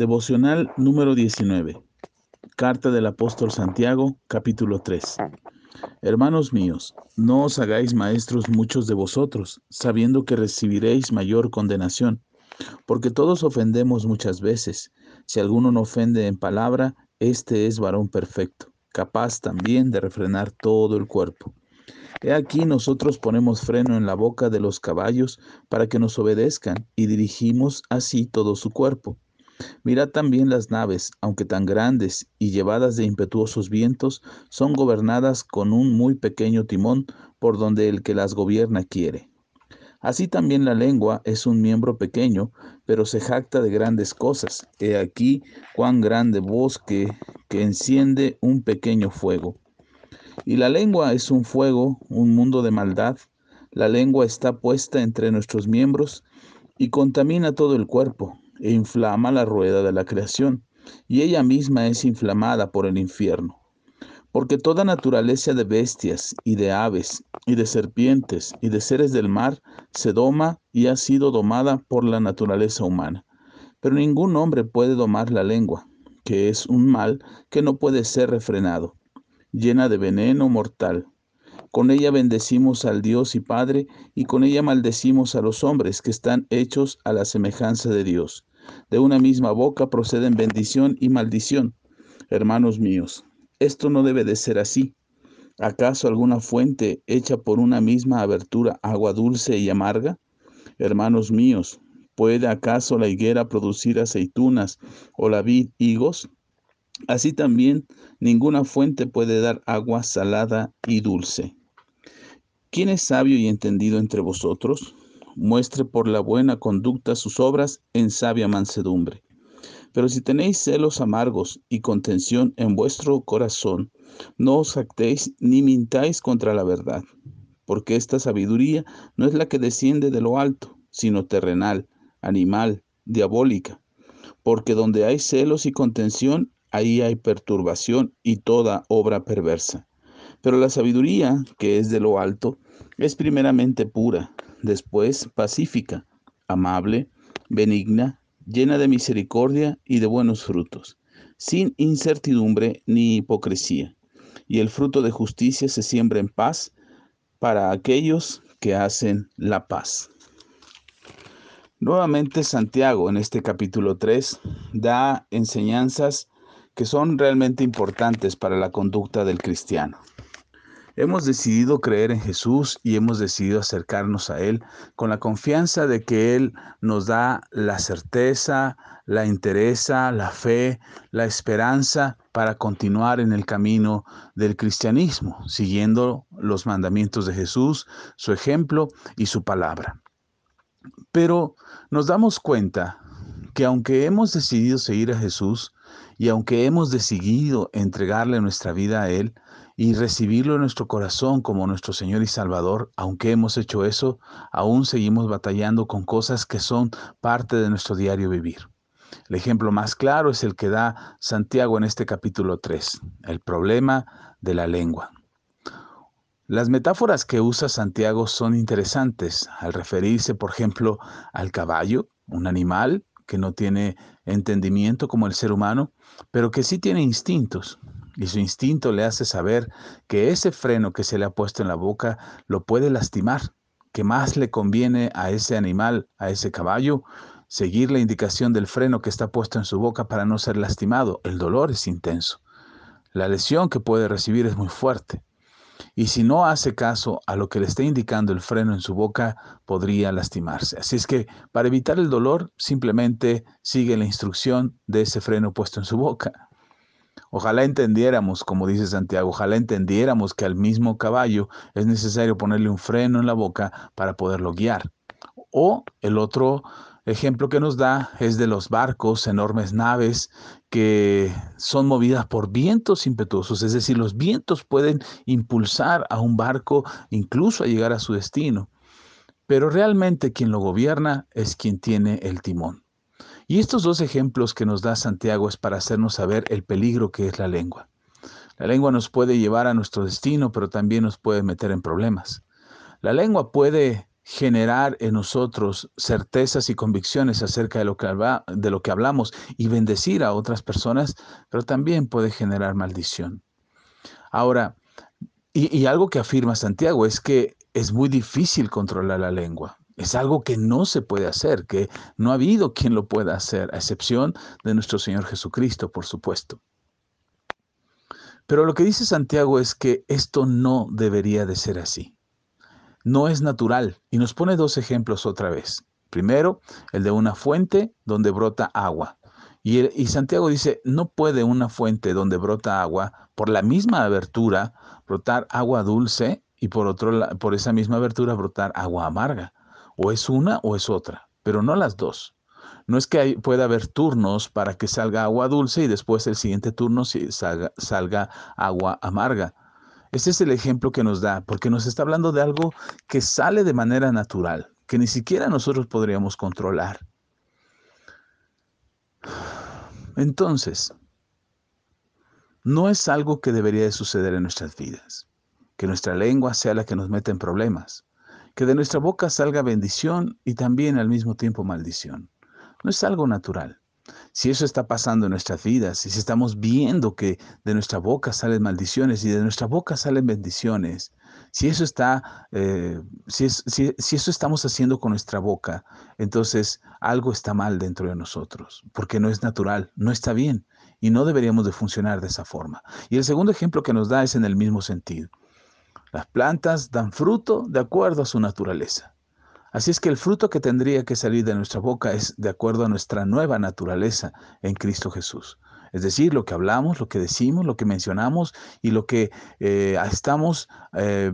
Devocional número 19. Carta del apóstol Santiago, capítulo 3. Hermanos míos, no os hagáis maestros muchos de vosotros, sabiendo que recibiréis mayor condenación, porque todos ofendemos muchas veces. Si alguno no ofende en palabra, este es varón perfecto, capaz también de refrenar todo el cuerpo. He aquí nosotros ponemos freno en la boca de los caballos para que nos obedezcan y dirigimos así todo su cuerpo. Mirad también las naves, aunque tan grandes y llevadas de impetuosos vientos, son gobernadas con un muy pequeño timón por donde el que las gobierna quiere. Así también la lengua es un miembro pequeño, pero se jacta de grandes cosas. He aquí cuán grande bosque que enciende un pequeño fuego. Y la lengua es un fuego, un mundo de maldad. La lengua está puesta entre nuestros miembros y contamina todo el cuerpo e inflama la rueda de la creación, y ella misma es inflamada por el infierno. Porque toda naturaleza de bestias y de aves y de serpientes y de seres del mar se doma y ha sido domada por la naturaleza humana. Pero ningún hombre puede domar la lengua, que es un mal que no puede ser refrenado, llena de veneno mortal. Con ella bendecimos al Dios y Padre, y con ella maldecimos a los hombres que están hechos a la semejanza de Dios. De una misma boca proceden bendición y maldición. Hermanos míos, esto no debe de ser así. ¿Acaso alguna fuente hecha por una misma abertura agua dulce y amarga? Hermanos míos, ¿puede acaso la higuera producir aceitunas o la vid higos? Así también ninguna fuente puede dar agua salada y dulce. ¿Quién es sabio y entendido entre vosotros? Muestre por la buena conducta sus obras en sabia mansedumbre. Pero si tenéis celos amargos y contención en vuestro corazón, no os jactéis ni mintáis contra la verdad, porque esta sabiduría no es la que desciende de lo alto, sino terrenal, animal, diabólica. Porque donde hay celos y contención, ahí hay perturbación y toda obra perversa. Pero la sabiduría, que es de lo alto, es primeramente pura, después pacífica, amable, benigna, llena de misericordia y de buenos frutos, sin incertidumbre ni hipocresía. Y el fruto de justicia se siembra en paz para aquellos que hacen la paz. Nuevamente Santiago en este capítulo 3 da enseñanzas que son realmente importantes para la conducta del cristiano. Hemos decidido creer en Jesús y hemos decidido acercarnos a Él con la confianza de que Él nos da la certeza, la interesa, la fe, la esperanza para continuar en el camino del cristianismo, siguiendo los mandamientos de Jesús, su ejemplo y su palabra. Pero nos damos cuenta que aunque hemos decidido seguir a Jesús y aunque hemos decidido entregarle nuestra vida a Él, y recibirlo en nuestro corazón como nuestro Señor y Salvador, aunque hemos hecho eso, aún seguimos batallando con cosas que son parte de nuestro diario vivir. El ejemplo más claro es el que da Santiago en este capítulo 3, el problema de la lengua. Las metáforas que usa Santiago son interesantes al referirse, por ejemplo, al caballo, un animal que no tiene entendimiento como el ser humano, pero que sí tiene instintos y su instinto le hace saber que ese freno que se le ha puesto en la boca lo puede lastimar, que más le conviene a ese animal, a ese caballo, seguir la indicación del freno que está puesto en su boca para no ser lastimado. El dolor es intenso. La lesión que puede recibir es muy fuerte. Y si no hace caso a lo que le está indicando el freno en su boca, podría lastimarse. Así es que para evitar el dolor, simplemente sigue la instrucción de ese freno puesto en su boca. Ojalá entendiéramos, como dice Santiago, ojalá entendiéramos que al mismo caballo es necesario ponerle un freno en la boca para poderlo guiar. O el otro ejemplo que nos da es de los barcos, enormes naves que son movidas por vientos impetuosos, es decir, los vientos pueden impulsar a un barco incluso a llegar a su destino. Pero realmente quien lo gobierna es quien tiene el timón. Y estos dos ejemplos que nos da Santiago es para hacernos saber el peligro que es la lengua. La lengua nos puede llevar a nuestro destino, pero también nos puede meter en problemas. La lengua puede generar en nosotros certezas y convicciones acerca de lo, que de lo que hablamos y bendecir a otras personas, pero también puede generar maldición. Ahora, y, y algo que afirma Santiago es que es muy difícil controlar la lengua. Es algo que no se puede hacer, que no ha habido quien lo pueda hacer, a excepción de nuestro Señor Jesucristo, por supuesto. Pero lo que dice Santiago es que esto no debería de ser así no es natural. Y nos pone dos ejemplos otra vez. Primero, el de una fuente donde brota agua. Y, Santiago dice, no puede una fuente donde brota agua, por la misma abertura, brotar agua dulce y por, otro, por esa misma abertura brotar agua amarga. O es una o es otra, pero no las dos. No es que pueda haber turnos para que salga agua dulce y después el siguiente turno salga, agua amarga. Este es el ejemplo que nos da, porque nos está hablando de algo que sale de manera natural, que ni siquiera nosotros podríamos controlar. Entonces, no es algo que debería de suceder en nuestras vidas, que nuestra lengua sea la que nos meta en problemas, que de nuestra boca salga bendición y también al mismo tiempo maldición. No es algo natural. Si eso está pasando en nuestras vidas, si estamos viendo que de nuestra boca salen maldiciones y de nuestra boca salen bendiciones, si eso está, eh, si, si eso estamos haciendo con nuestra boca, entonces algo está mal dentro de nosotros, porque no es natural, no está bien y no deberíamos de funcionar de esa forma. Y el segundo ejemplo que nos da es en el mismo sentido. Las plantas dan fruto de acuerdo a su naturaleza. Así es que el fruto que tendría que salir de nuestra boca es de acuerdo a nuestra nueva naturaleza en Cristo Jesús. Es decir, lo que hablamos, lo que decimos, lo que mencionamos y lo que eh, estamos eh,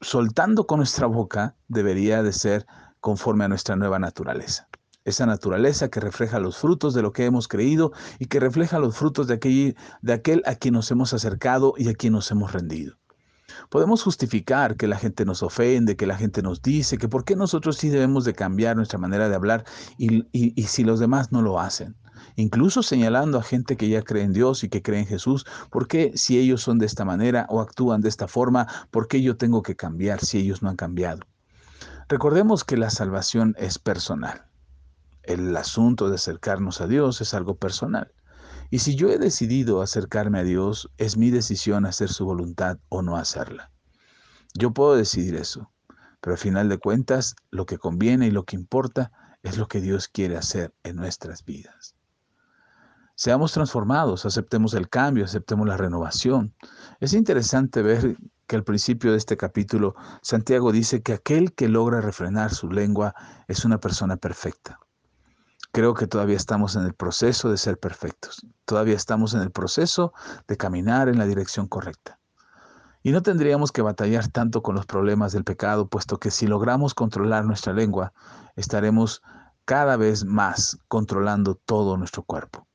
soltando con nuestra boca debería de ser conforme a nuestra nueva naturaleza. Esa naturaleza que refleja los frutos de lo que hemos creído y que refleja los frutos de de aquel a quien nos hemos acercado y a quien nos hemos rendido. Podemos justificar que la gente nos ofende, que la gente nos dice, que por qué nosotros sí debemos de cambiar nuestra manera de hablar y, y, si los demás no lo hacen. Incluso señalando a gente que ya cree en Dios y que cree en Jesús, ¿por qué si ellos son de esta manera o actúan de esta forma, por qué yo tengo que cambiar si ellos no han cambiado? Recordemos que la salvación es personal. El asunto de acercarnos a Dios es algo personal. Y si yo he decidido acercarme a Dios, es mi decisión hacer su voluntad o no hacerla. Yo puedo decidir eso, pero al final de cuentas, lo que conviene y lo que importa es lo que Dios quiere hacer en nuestras vidas. Seamos transformados, aceptemos el cambio, aceptemos la renovación. Es interesante ver que al principio de este capítulo Santiago dice que aquel que logra refrenar su lengua es una persona perfecta creo que todavía estamos en el proceso de ser perfectos. Todavía estamos en el proceso de caminar en la dirección correcta. Y no tendríamos que batallar tanto con los problemas del pecado, puesto que si logramos controlar nuestra lengua, estaremos cada vez más controlando todo nuestro cuerpo.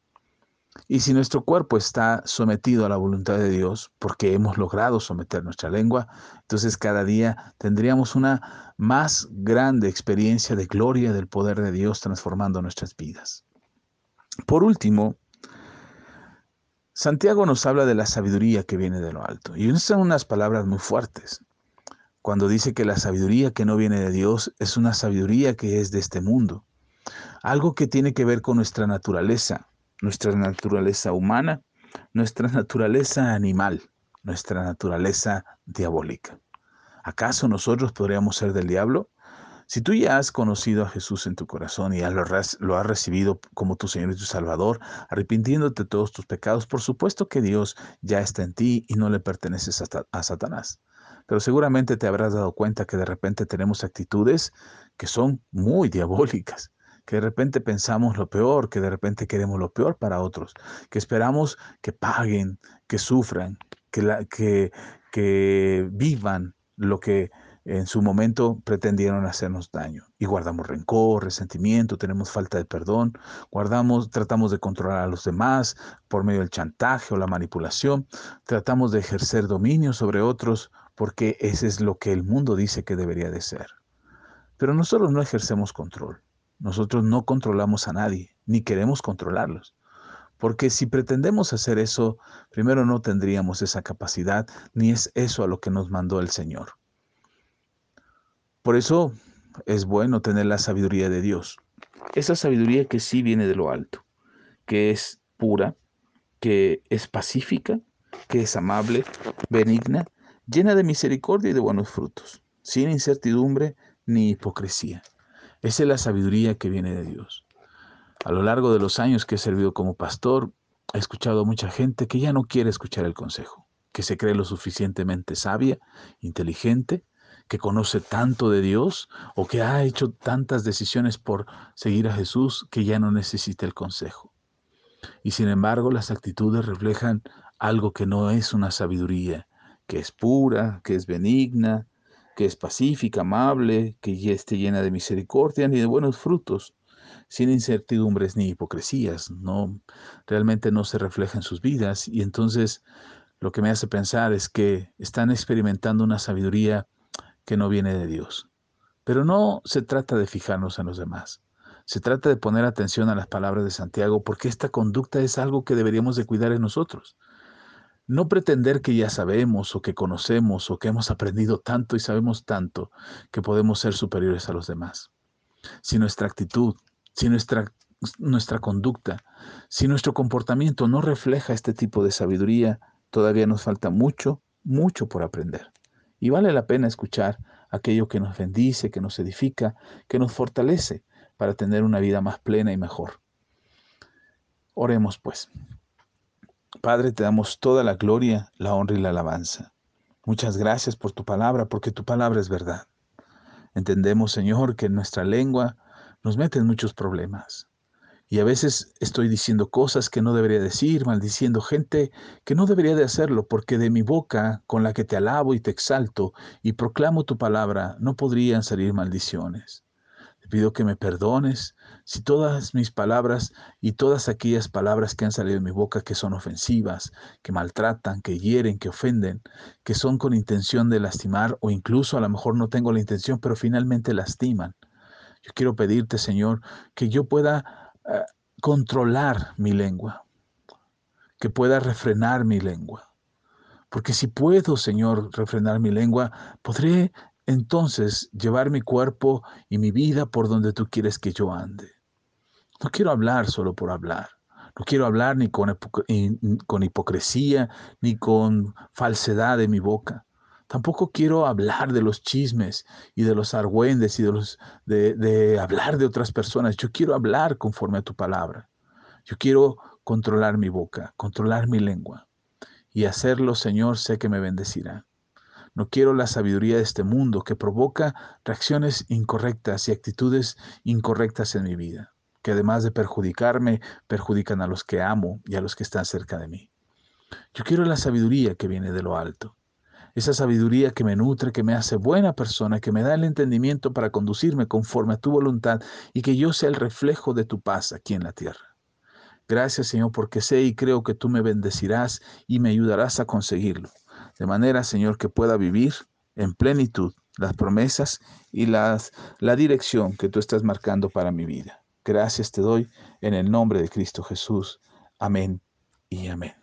Y si nuestro cuerpo está sometido a la voluntad de Dios, porque hemos logrado someter nuestra lengua, entonces cada día tendríamos una más grande experiencia de gloria del poder de Dios transformando nuestras vidas. Por último, Santiago nos habla de la sabiduría que viene de lo alto. Y son unas palabras muy fuertes. Cuando dice que la sabiduría que no viene de Dios es una sabiduría que es de este mundo. Algo que tiene que ver con nuestra naturaleza, nuestra naturaleza humana, nuestra naturaleza animal, nuestra naturaleza diabólica. ¿Acaso nosotros podríamos ser del diablo? Si tú ya has conocido a Jesús en tu corazón y ya lo, has recibido como tu Señor y tu Salvador, arrepintiéndote de todos tus pecados, por supuesto que Dios ya está en ti y no le perteneces a Satanás. Pero seguramente te habrás dado cuenta que de repente tenemos actitudes que son muy diabólicas que de repente pensamos lo peor, que de repente queremos lo peor para otros, que esperamos que paguen, que sufran, que, que, que vivan lo que en su momento pretendieron hacernos daño. Y guardamos rencor, resentimiento, tenemos falta de perdón, guardamos, tratamos de controlar a los demás por medio del chantaje o la manipulación, tratamos de ejercer dominio sobre otros porque ese es lo que el mundo dice que debería de ser. Pero nosotros no ejercemos control. Nosotros no controlamos a nadie, ni queremos controlarlos. Porque si pretendemos hacer eso, primero no tendríamos esa capacidad, ni es eso a lo que nos mandó el Señor. Por eso es bueno tener la sabiduría de Dios. Esa sabiduría que sí viene de lo alto, que es pura, que es pacífica, que es amable, benigna, llena de misericordia y de buenos frutos, sin incertidumbre ni hipocresía. Esa es la sabiduría que viene de Dios. A lo largo de los años que he servido como pastor, he escuchado a mucha gente que ya no quiere escuchar el consejo, que se cree lo suficientemente sabia, inteligente, que conoce tanto de Dios o que ha hecho tantas decisiones por seguir a Jesús que ya no necesita el consejo. Y sin embargo, las actitudes reflejan algo que no es una sabiduría, que es pura, que es benigna, que es pacífica, amable, que esté llena de misericordia ni de buenos frutos, sin incertidumbres ni hipocresías, no realmente no se refleja en sus vidas y entonces lo que me hace pensar es que están experimentando una sabiduría que no viene de Dios. Pero no se trata de fijarnos en los demás. Se trata de poner atención a las palabras de Santiago porque esta conducta es algo que deberíamos de cuidar en nosotros. No pretender que ya sabemos o que conocemos o que hemos aprendido tanto y sabemos tanto que podemos ser superiores a los demás. Si nuestra actitud, si nuestra, nuestra conducta, si nuestro comportamiento no refleja este tipo de sabiduría, todavía nos falta mucho, mucho por aprender. Y vale la pena escuchar aquello que nos bendice, que nos edifica, que nos fortalece para tener una vida más plena y mejor. Oremos pues. Padre, te damos toda la gloria, la honra y la alabanza. Muchas gracias por tu palabra, porque tu palabra es verdad. Entendemos, Señor, que nuestra lengua nos mete en muchos problemas. Y a veces estoy diciendo cosas que no debería decir, maldiciendo gente que no debería de hacerlo, porque de mi boca, con la que te alabo y te exalto y proclamo tu palabra, no podrían salir maldiciones. Te pido que me perdones si todas mis palabras y todas aquellas palabras que han salido de mi boca que son ofensivas, que maltratan, que hieren, que ofenden, que son con intención de lastimar o incluso a lo mejor no tengo la intención, pero finalmente lastiman. Yo quiero pedirte, Señor, que yo pueda eh, controlar mi lengua, que pueda refrenar mi lengua. Porque si puedo, Señor, refrenar mi lengua, podré entonces llevar mi cuerpo y mi vida por donde tú quieres que yo ande. No quiero hablar solo por hablar. No quiero hablar ni con, con hipocresía, ni con falsedad de mi boca. Tampoco quiero hablar de los chismes y de los argüendes y de, los, de, de hablar de otras personas. Yo quiero hablar conforme a tu palabra. Yo quiero controlar mi boca, controlar mi lengua. Y hacerlo, Señor, sé que me bendecirá. No quiero la sabiduría de este mundo que provoca reacciones incorrectas y actitudes incorrectas en mi vida, que además de perjudicarme, perjudican a los que amo y a los que están cerca de mí. Yo quiero la sabiduría que viene de lo alto, esa sabiduría que me nutre, que me hace buena persona, que me da el entendimiento para conducirme conforme a tu voluntad y que yo sea el reflejo de tu paz aquí en la tierra. Gracias Señor porque sé y creo que tú me bendecirás y me ayudarás a conseguirlo de manera, Señor, que pueda vivir en plenitud las promesas y las, la dirección que tú estás marcando para mi vida. Gracias te doy en el nombre de Cristo Jesús. Amén y amén.